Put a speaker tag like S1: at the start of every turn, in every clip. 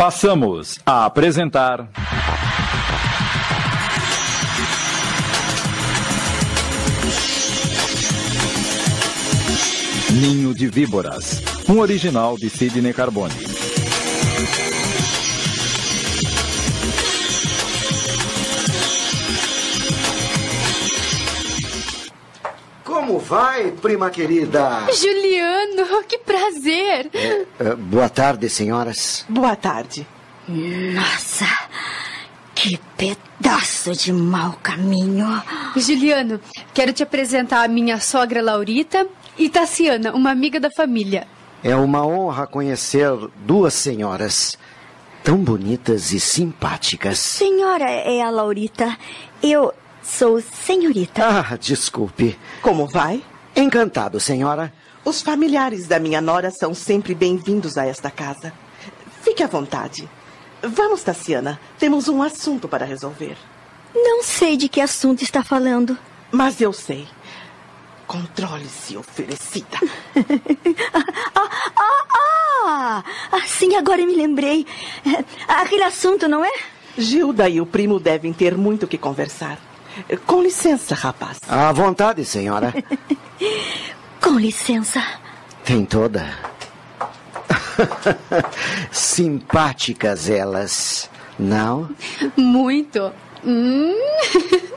S1: Passamos a apresentar. Ninho de Víboras, um original de Sidney Carbone.
S2: Vai, prima querida?
S3: Juliano, que prazer!
S2: É, é, boa tarde, senhoras.
S4: Boa tarde.
S5: Nossa, que pedaço de mau caminho.
S3: Juliano, quero te apresentar a minha sogra Laurita e Tassiana, uma amiga da família.
S2: É uma honra conhecer duas senhoras tão bonitas e simpáticas.
S5: Senhora é a Laurita. Eu sou senhorita.
S2: Ah, desculpe.
S4: Como vai?
S2: Encantado, senhora.
S4: Os familiares da minha nora são sempre bem-vindos a esta casa. Fique à vontade. Vamos, Tassiana. Temos um assunto para resolver.
S5: Não sei de que assunto está falando.
S4: Mas eu sei. Controle-se, oferecida.
S5: ah, ah, ah! Sim, agora me lembrei. Aquele assunto, não é?
S4: Gilda e o primo devem ter muito que conversar. Com licença, rapaz.
S2: À vontade, senhora.
S5: Com licença.
S2: Tem toda. Simpáticas elas, não?
S3: Muito. Hum.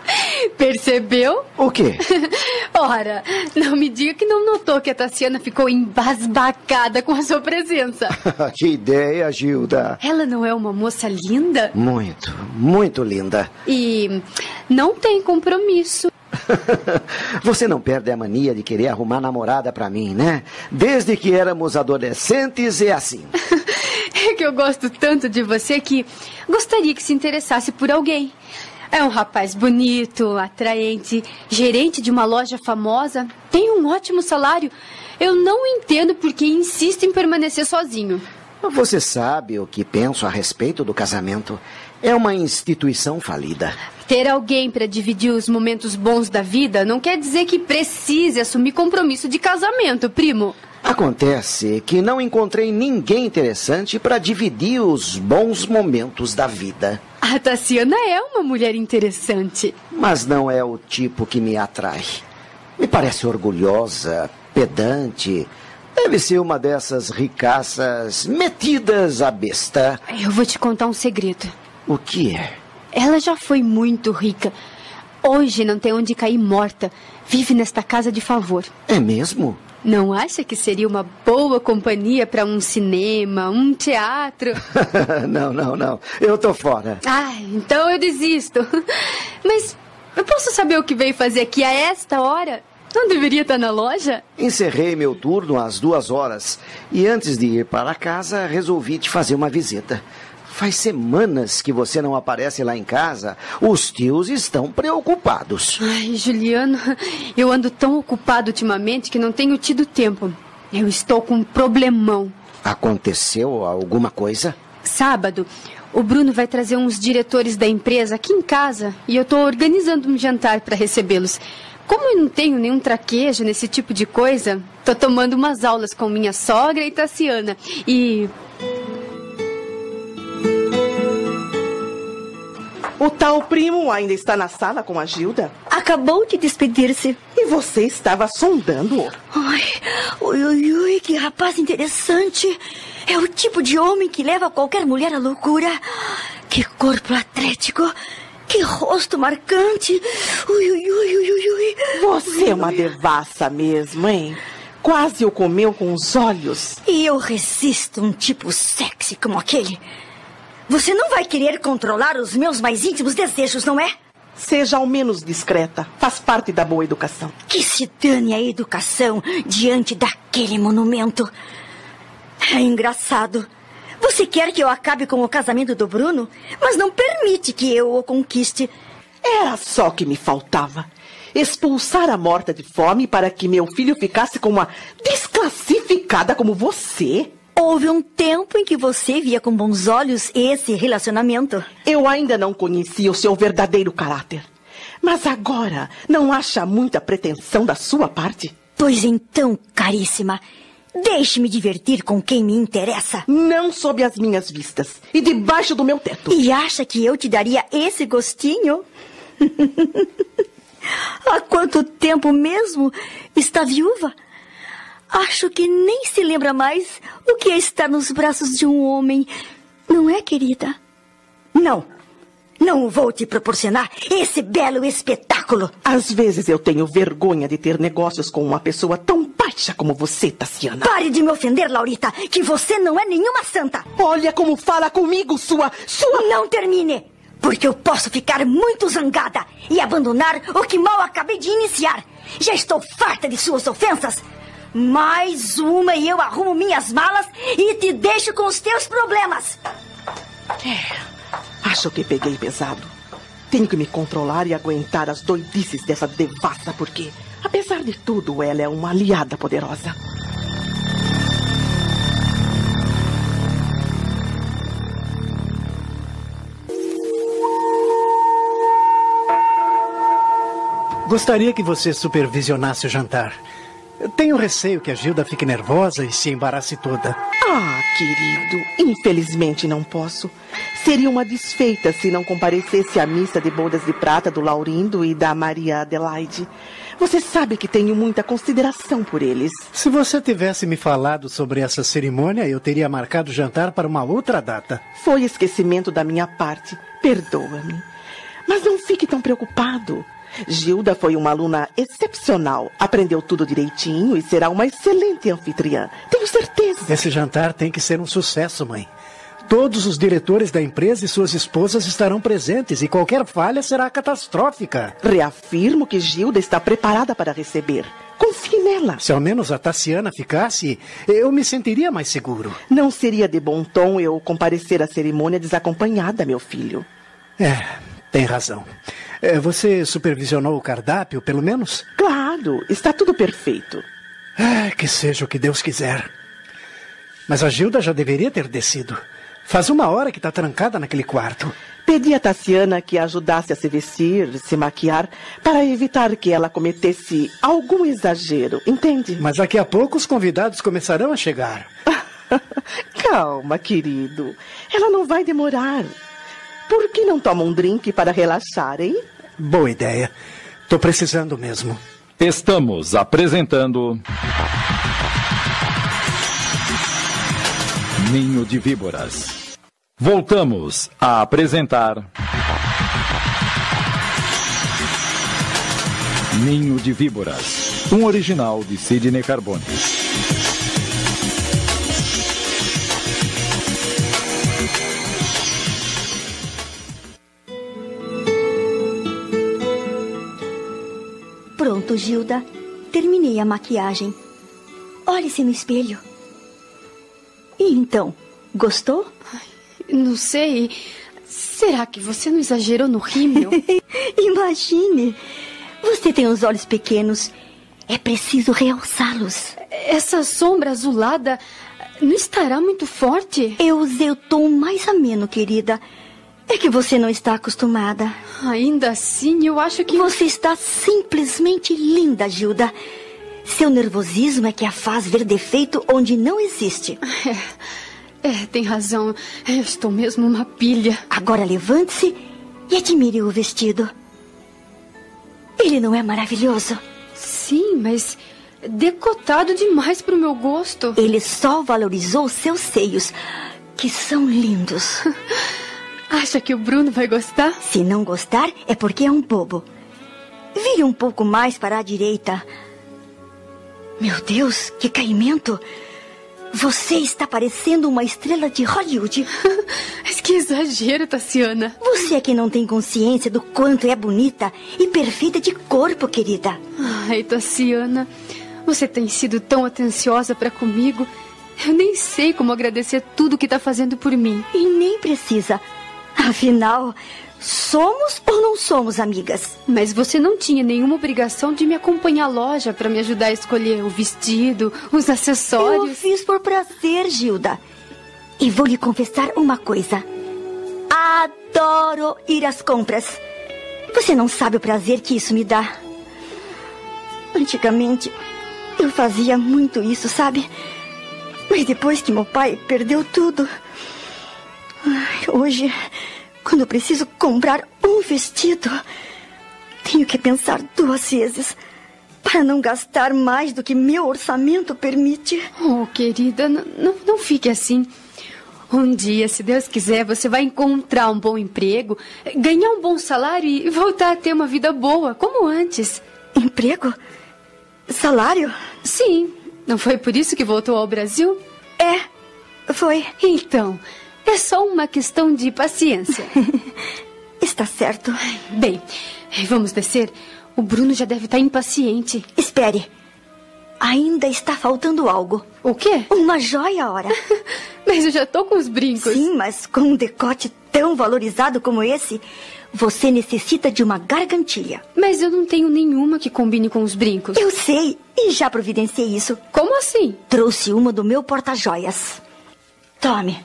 S3: Percebeu?
S2: O quê?
S3: Ora, não me diga que não notou que a Tassiana ficou embasbacada com a sua presença.
S2: que ideia, Gilda.
S3: Ela não é uma moça linda?
S2: Muito, muito linda.
S3: E não tem compromisso.
S2: Você não perde a mania de querer arrumar namorada para mim, né? Desde que éramos adolescentes é assim.
S3: é que eu gosto tanto de você que gostaria que se interessasse por alguém. É um rapaz bonito, atraente, gerente de uma loja famosa, tem um ótimo salário. Eu não entendo por que insiste em permanecer sozinho.
S2: Você sabe o que penso a respeito do casamento. É uma instituição falida.
S3: Ter alguém para dividir os momentos bons da vida não quer dizer que precise assumir compromisso de casamento, primo.
S2: Acontece que não encontrei ninguém interessante para dividir os bons momentos da vida.
S3: A Tassiana é uma mulher interessante.
S2: Mas não é o tipo que me atrai. Me parece orgulhosa, pedante. Deve ser uma dessas ricaças metidas à besta.
S3: Eu vou te contar um segredo.
S2: O que é?
S3: Ela já foi muito rica. Hoje não tem onde cair morta. Vive nesta casa de favor.
S2: É mesmo?
S3: Não acha que seria uma boa companhia para um cinema, um teatro?
S2: não, não, não. Eu tô fora.
S3: Ah, então eu desisto. Mas eu posso saber o que veio fazer aqui a esta hora? Não deveria estar na loja?
S2: Encerrei meu turno às duas horas e antes de ir para casa resolvi te fazer uma visita. Faz semanas que você não aparece lá em casa. Os tios estão preocupados.
S3: Ai, Juliano, eu ando tão ocupado ultimamente que não tenho tido tempo. Eu estou com um problemão.
S2: Aconteceu alguma coisa?
S3: Sábado, o Bruno vai trazer uns diretores da empresa aqui em casa e eu estou organizando um jantar para recebê-los. Como eu não tenho nenhum traquejo nesse tipo de coisa, estou tomando umas aulas com minha sogra e Tassiana. E
S4: O tal primo ainda está na sala com a Gilda?
S5: Acabou de despedir-se.
S4: E você estava sondando-o?
S5: Ai, ui, ui, ui, que rapaz interessante. É o tipo de homem que leva qualquer mulher à loucura. Que corpo atlético. Que rosto marcante. Ui, ui, ui, ui, ui.
S4: Você é uma devassa mesmo, hein? Quase o comeu com os olhos.
S5: E eu resisto um tipo sexy como aquele. Você não vai querer controlar os meus mais íntimos desejos, não é?
S4: Seja ao menos discreta. Faz parte da boa educação.
S5: Que se dane a educação diante daquele monumento. É engraçado. Você quer que eu acabe com o casamento do Bruno, mas não permite que eu o conquiste.
S4: Era só que me faltava. Expulsar a morta de fome para que meu filho ficasse com uma desclassificada como você.
S5: Houve um tempo em que você via com bons olhos esse relacionamento.
S4: Eu ainda não conhecia o seu verdadeiro caráter. Mas agora, não acha muita pretensão da sua parte?
S5: Pois então, caríssima, Deixe-me divertir com quem me interessa.
S4: Não sob as minhas vistas e debaixo do meu teto.
S5: E acha que eu te daria esse gostinho? Há quanto tempo mesmo está viúva? Acho que nem se lembra mais o que é estar nos braços de um homem. Não é, querida? Não. Não vou te proporcionar esse belo espetáculo.
S4: Às vezes eu tenho vergonha de ter negócios com uma pessoa tão baixa como você, Tassiana.
S5: Pare de me ofender, Laurita, que você não é nenhuma santa.
S4: Olha como fala comigo, sua. sua.
S5: Não termine, porque eu posso ficar muito zangada e abandonar o que mal acabei de iniciar. Já estou farta de suas ofensas. Mais uma e eu arrumo minhas malas e te deixo com os teus problemas.
S4: É. Acho que peguei pesado. Tenho que me controlar e aguentar as doidices dessa devassa, porque, apesar de tudo, ela é uma aliada poderosa.
S6: Gostaria que você supervisionasse o jantar. Tenho receio que a Gilda fique nervosa e se embarace toda.
S4: Ah, querido, infelizmente não posso. Seria uma desfeita se não comparecesse à missa de bodas de prata do Laurindo e da Maria Adelaide. Você sabe que tenho muita consideração por eles.
S6: Se você tivesse me falado sobre essa cerimônia, eu teria marcado o jantar para uma outra data.
S4: Foi esquecimento da minha parte. Perdoa-me. Mas não fique tão preocupado. Gilda foi uma aluna excepcional. Aprendeu tudo direitinho e será uma excelente anfitriã. Tenho certeza.
S6: Esse jantar tem que ser um sucesso, mãe. Todos os diretores da empresa e suas esposas estarão presentes e qualquer falha será catastrófica.
S4: Reafirmo que Gilda está preparada para receber. Confie nela.
S6: Se ao menos a Tassiana ficasse, eu me sentiria mais seguro.
S4: Não seria de bom tom eu comparecer à cerimônia desacompanhada, meu filho.
S6: É, tem razão. É, você supervisionou o cardápio, pelo menos?
S4: Claro, está tudo perfeito.
S6: É, que seja o que Deus quiser. Mas a Gilda já deveria ter descido. Faz uma hora que está trancada naquele quarto.
S4: Pedi a Tassiana que ajudasse a se vestir, se maquiar, para evitar que ela cometesse algum exagero, entende?
S6: Mas daqui a pouco os convidados começarão a chegar.
S4: Calma, querido. Ela não vai demorar. Por que não toma um drink para relaxar, hein?
S6: Boa ideia. Tô precisando mesmo.
S1: Estamos apresentando. Ninho de Víboras. Voltamos a apresentar. Ninho de Víboras. Um original de Sidney Carbone.
S5: Gilda. Terminei a maquiagem. Olhe-se no espelho. E então, gostou?
S3: Não sei. Será que você não exagerou no rímel?
S5: Imagine. Você tem os olhos pequenos. É preciso realçá-los.
S3: Essa sombra azulada não estará muito forte?
S5: Eu usei o tom mais ameno, querida. É que você não está acostumada.
S3: Ainda assim, eu acho que.
S5: Você está simplesmente linda, Gilda. Seu nervosismo é que a faz ver defeito onde não existe.
S3: É, é, tem razão. Eu estou mesmo uma pilha.
S5: Agora levante-se e admire o vestido. Ele não é maravilhoso?
S3: Sim, mas decotado demais para o meu gosto.
S5: Ele só valorizou seus seios, que são lindos.
S3: Acha que o Bruno vai gostar?
S5: Se não gostar, é porque é um bobo. Vire um pouco mais para a direita. Meu Deus, que caimento! Você está parecendo uma estrela de Hollywood.
S3: Mas que exagero, Tassiana.
S5: Você é que não tem consciência do quanto é bonita e perfeita de corpo, querida.
S3: Ai, Tassiana, você tem sido tão atenciosa para comigo. Eu nem sei como agradecer tudo que está fazendo por mim.
S5: E nem precisa. Afinal, somos ou não somos amigas?
S3: Mas você não tinha nenhuma obrigação de me acompanhar à loja para me ajudar a escolher o vestido, os acessórios.
S5: Eu fiz por prazer, Gilda. E vou lhe confessar uma coisa. Adoro ir às compras. Você não sabe o prazer que isso me dá. Antigamente, eu fazia muito isso, sabe? Mas depois que meu pai perdeu tudo. Hoje, quando preciso comprar um vestido, tenho que pensar duas vezes para não gastar mais do que meu orçamento permite.
S3: Oh, querida, não, não, não fique assim. Um dia, se Deus quiser, você vai encontrar um bom emprego, ganhar um bom salário e voltar a ter uma vida boa, como antes.
S5: Emprego? Salário?
S3: Sim. Não foi por isso que voltou ao Brasil?
S5: É, foi.
S3: Então, é só uma questão de paciência.
S5: Está certo.
S3: Bem, vamos descer. O Bruno já deve estar impaciente.
S5: Espere. Ainda está faltando algo.
S3: O quê?
S5: Uma joia, ora.
S3: mas eu já tô com os brincos.
S5: Sim, mas com um decote tão valorizado como esse, você necessita de uma gargantilha.
S3: Mas eu não tenho nenhuma que combine com os brincos.
S5: Eu sei, e já providenciei isso.
S3: Como assim?
S5: Trouxe uma do meu porta-joias. Tome.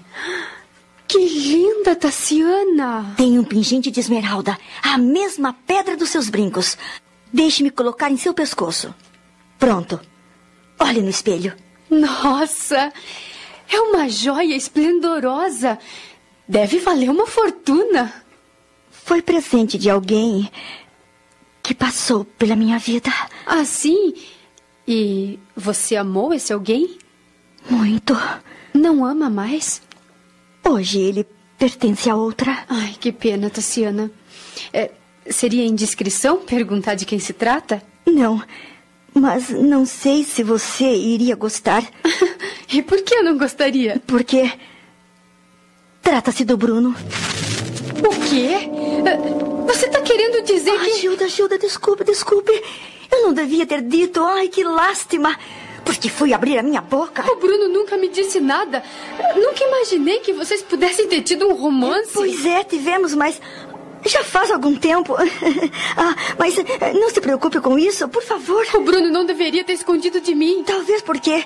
S3: Que linda, Tassiana!
S5: Tem um pingente de esmeralda, a mesma pedra dos seus brincos. Deixe-me colocar em seu pescoço. Pronto. Olhe no espelho.
S3: Nossa! É uma joia esplendorosa. Deve valer uma fortuna.
S5: Foi presente de alguém que passou pela minha vida.
S3: Ah, sim? E você amou esse alguém?
S5: Muito.
S3: Não ama mais?
S5: Hoje ele pertence a outra.
S3: Ai, que pena, Tassiana. É, seria indiscrição perguntar de quem se trata?
S5: Não. Mas não sei se você iria gostar.
S3: e por que eu não gostaria?
S5: Porque. Trata-se do Bruno.
S3: O quê? Você está querendo dizer
S5: ah,
S3: que.
S5: Gilda, Gilda, desculpe, desculpe. Eu não devia ter dito. Ai, que lástima. Porque fui abrir a minha boca.
S3: O Bruno nunca me disse nada. Nunca imaginei que vocês pudessem ter tido um romance.
S5: Pois é, tivemos, mas já faz algum tempo. ah, mas não se preocupe com isso, por favor.
S3: O Bruno não deveria ter escondido de mim.
S5: Talvez porque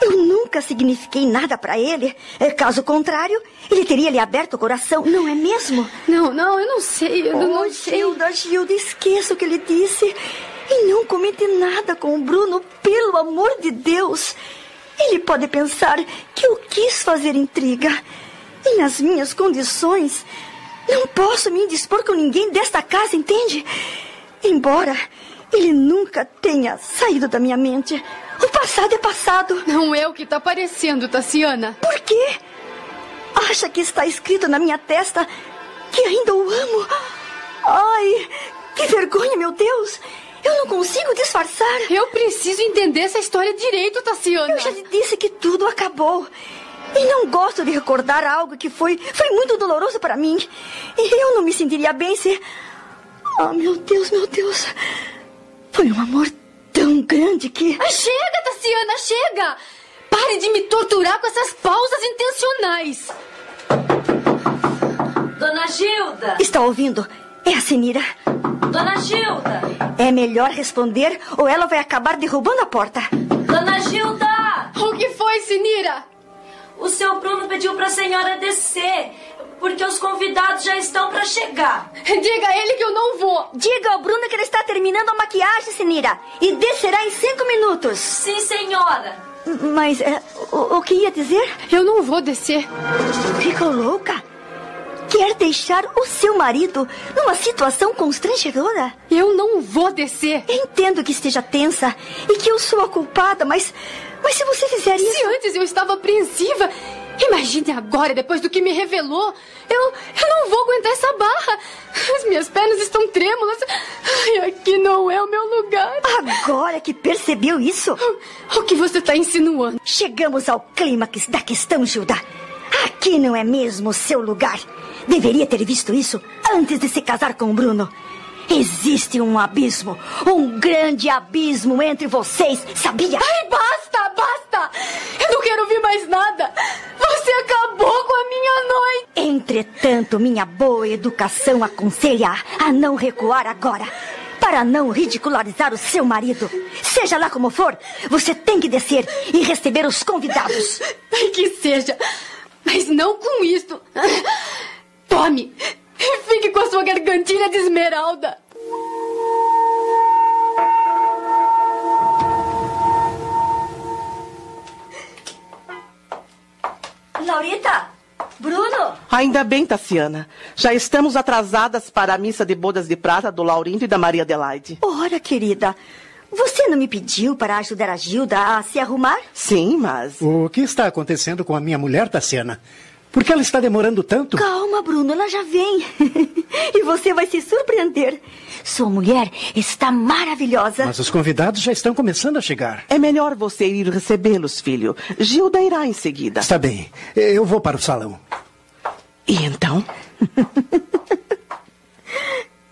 S5: eu nunca signifiquei nada para ele. É, caso contrário, ele teria lhe aberto o coração, não é mesmo?
S3: Não, não, eu não sei. Eu
S5: oh,
S3: não sei.
S5: Gilda, Gilda, esqueça o que ele disse. E não comente nada com o Bruno, pelo amor de Deus. Ele pode pensar que eu quis fazer intriga. E nas minhas condições, não posso me indispor com ninguém desta casa, entende? Embora ele nunca tenha saído da minha mente. O passado é passado.
S3: Não é o que está parecendo, Tassiana.
S5: Por quê? Acha que está escrito na minha testa que ainda o amo? Ai, que vergonha, meu Deus! Eu não consigo disfarçar.
S3: Eu preciso entender essa história direito, Tassiana.
S5: Eu já lhe disse que tudo acabou. E não gosto de recordar algo que foi, foi muito doloroso para mim. E eu não me sentiria bem se. Oh, meu Deus, meu Deus. Foi um amor tão grande que.
S3: Ah, chega, Tassiana, chega! Pare de me torturar com essas pausas intencionais.
S7: Dona Gilda!
S5: Está ouvindo? É a Senira.
S7: Dona Gilda!
S5: É melhor responder ou ela vai acabar derrubando a porta.
S7: Dona Gilda!
S3: O que foi, Senira?
S7: O seu Bruno pediu para a senhora descer, porque os convidados já estão para chegar.
S3: Diga a ele que eu não vou.
S5: Diga ao Bruno que ele está terminando a maquiagem, Senira, e descerá em cinco minutos.
S7: Sim, senhora.
S5: Mas é, o, o que ia dizer?
S3: Eu não vou descer.
S5: Ficou louca? Quer deixar o seu marido numa situação constrangedora?
S3: Eu não vou descer.
S5: Entendo que esteja tensa e que eu sou a culpada, mas. Mas se você fizer isso.
S3: Se antes eu estava apreensiva, imagine agora, depois do que me revelou. Eu, eu não vou aguentar essa barra. As minhas pernas estão trêmulas. Ai, aqui não é o meu lugar.
S5: Agora que percebeu isso?
S3: O, o que você está insinuando?
S5: Chegamos ao clímax da questão, Gilda. Aqui não é mesmo o seu lugar. Deveria ter visto isso antes de se casar com o Bruno. Existe um abismo, um grande abismo entre vocês, sabia?
S3: Ai, basta, basta! Eu não quero ouvir mais nada! Você acabou com a minha noite!
S5: Entretanto, minha boa educação aconselha a não recuar agora. Para não ridicularizar o seu marido. Seja lá como for, você tem que descer e receber os convidados.
S3: Ai, que seja. Mas não com isto. Tome! Fique com a sua gargantilha de esmeralda! Laurita! Bruno!
S4: Ainda bem, Tassiana. Já estamos atrasadas para a missa de bodas de prata do Laurindo e da Maria Adelaide.
S5: Ora, querida, você não me pediu para ajudar a Gilda a se arrumar?
S4: Sim, mas.
S6: O que está acontecendo com a minha mulher, Tassiana? Por que ela está demorando tanto?
S5: Calma, Bruno, ela já vem. e você vai se surpreender. Sua mulher está maravilhosa.
S6: Mas os convidados já estão começando a chegar.
S4: É melhor você ir recebê-los, filho. Gilda irá em seguida.
S6: Está bem. Eu vou para o salão.
S4: E então?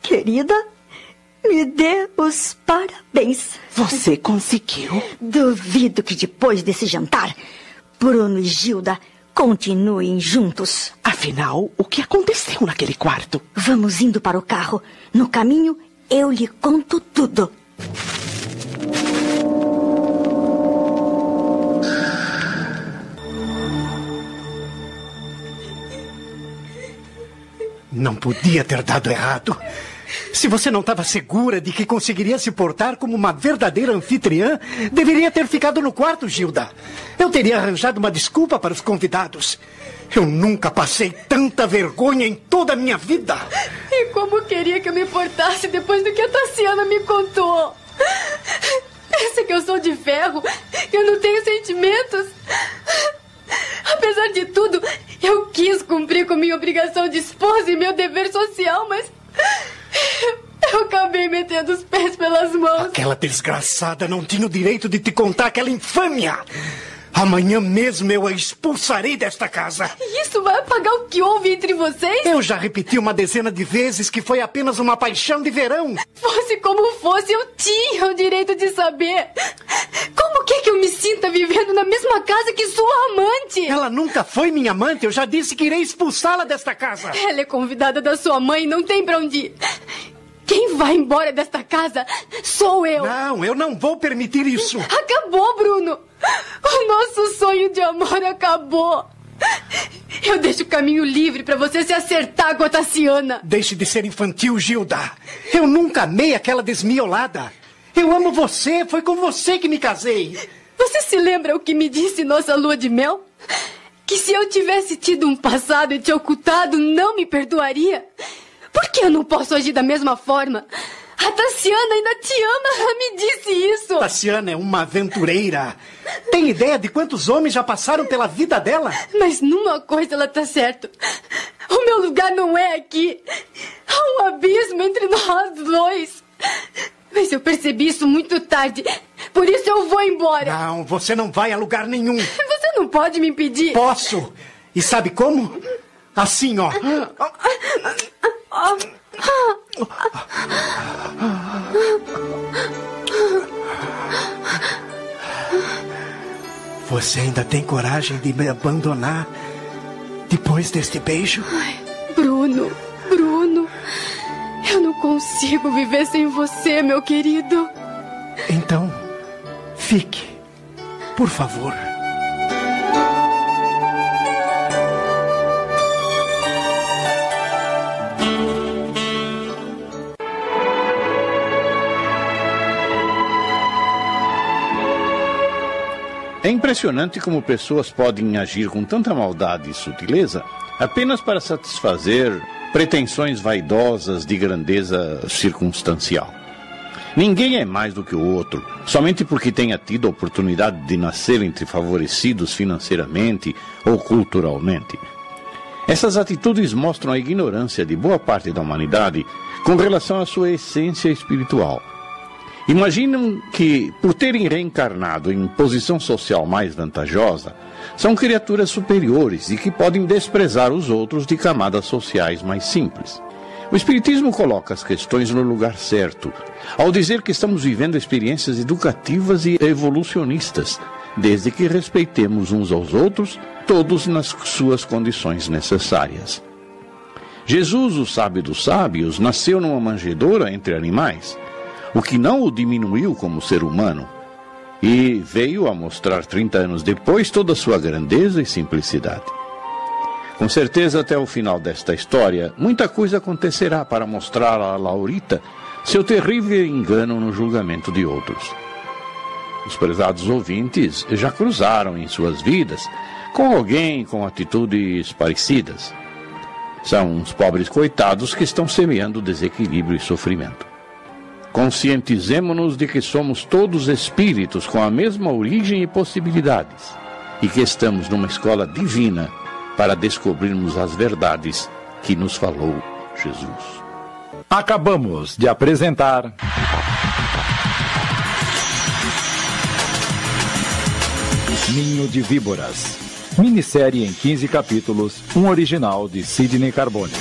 S5: Querida, me dê os parabéns.
S4: Você conseguiu?
S5: Duvido que depois desse jantar, Bruno e Gilda continuem juntos.
S4: Afinal, o que aconteceu naquele quarto?
S5: Vamos indo para o carro. No caminho, eu lhe conto tudo.
S6: Não podia ter dado errado. Se você não estava segura de que conseguiria se portar como uma verdadeira anfitriã, deveria ter ficado no quarto, Gilda. Eu teria arranjado uma desculpa para os convidados. Eu nunca passei tanta vergonha em toda a minha vida.
S3: E como queria que eu me portasse depois do que a Tassiana me contou? Pensa que eu sou de ferro, que eu não tenho sentimentos. Apesar de tudo, eu quis cumprir com minha obrigação de esposa e meu dever social, mas. Eu acabei metendo os pés pelas mãos.
S6: Aquela desgraçada não tinha o direito de te contar aquela infâmia. Amanhã mesmo eu a expulsarei desta casa.
S3: Isso vai apagar o que houve entre vocês?
S6: Eu já repeti uma dezena de vezes que foi apenas uma paixão de verão.
S3: Fosse como fosse, eu tinha o direito de saber. Como que, é que eu me sinta vivendo na mesma casa que sua amante?
S6: Ela nunca foi minha amante. Eu já disse que irei expulsá-la desta casa.
S3: Ela é convidada da sua mãe não tem pra onde ir. Quem vai embora desta casa sou eu.
S6: Não, eu não vou permitir isso.
S3: Acabou, Bruno. O nosso sonho de amor acabou. Eu deixo o caminho livre para você se acertar com a Tassiana.
S6: Deixe de ser infantil, Gilda. Eu nunca amei aquela desmiolada. Eu amo você, foi com você que me casei.
S3: Você se lembra o que me disse nossa lua de mel? Que se eu tivesse tido um passado e te ocultado, não me perdoaria? Por que eu não posso agir da mesma forma? A Tassiana ainda te ama, ela me disse isso.
S6: Tassiana é uma aventureira. Tem ideia de quantos homens já passaram pela vida dela?
S3: Mas numa coisa ela tá certa. O meu lugar não é aqui. Há um abismo entre nós dois. Mas eu percebi isso muito tarde. Por isso eu vou embora.
S6: Não, você não vai a lugar nenhum.
S3: Você não pode me impedir.
S6: Posso. E sabe como? Assim, ó. Você ainda tem coragem de me abandonar depois deste beijo?
S3: Ai, Bruno, Bruno, eu não consigo viver sem você, meu querido.
S6: Então, fique, por favor.
S8: É impressionante como pessoas podem agir com tanta maldade e sutileza apenas para satisfazer pretensões vaidosas de grandeza circunstancial. Ninguém é mais do que o outro, somente porque tenha tido a oportunidade de nascer entre favorecidos financeiramente ou culturalmente. Essas atitudes mostram a ignorância de boa parte da humanidade com relação à sua essência espiritual. Imaginam que, por terem reencarnado em posição social mais vantajosa, são criaturas superiores e que podem desprezar os outros de camadas sociais mais simples. O Espiritismo coloca as questões no lugar certo, ao dizer que estamos vivendo experiências educativas e evolucionistas, desde que respeitemos uns aos outros, todos nas suas condições necessárias. Jesus, o sábio dos sábios, nasceu numa manjedoura entre animais o que não o diminuiu como ser humano, e veio a mostrar 30 anos depois toda a sua grandeza e simplicidade. Com certeza, até o final desta história, muita coisa acontecerá para mostrar a Laurita seu terrível engano no julgamento de outros. Os prezados ouvintes já cruzaram em suas vidas com alguém com atitudes parecidas. São uns pobres coitados que estão semeando desequilíbrio e sofrimento. Conscientizemo-nos de que somos todos espíritos com a mesma origem e possibilidades, e que estamos numa escola divina para descobrirmos as verdades que nos falou Jesus.
S1: Acabamos de apresentar. Ninho de Víboras. Minissérie em 15 capítulos, um original de Sidney Carbone.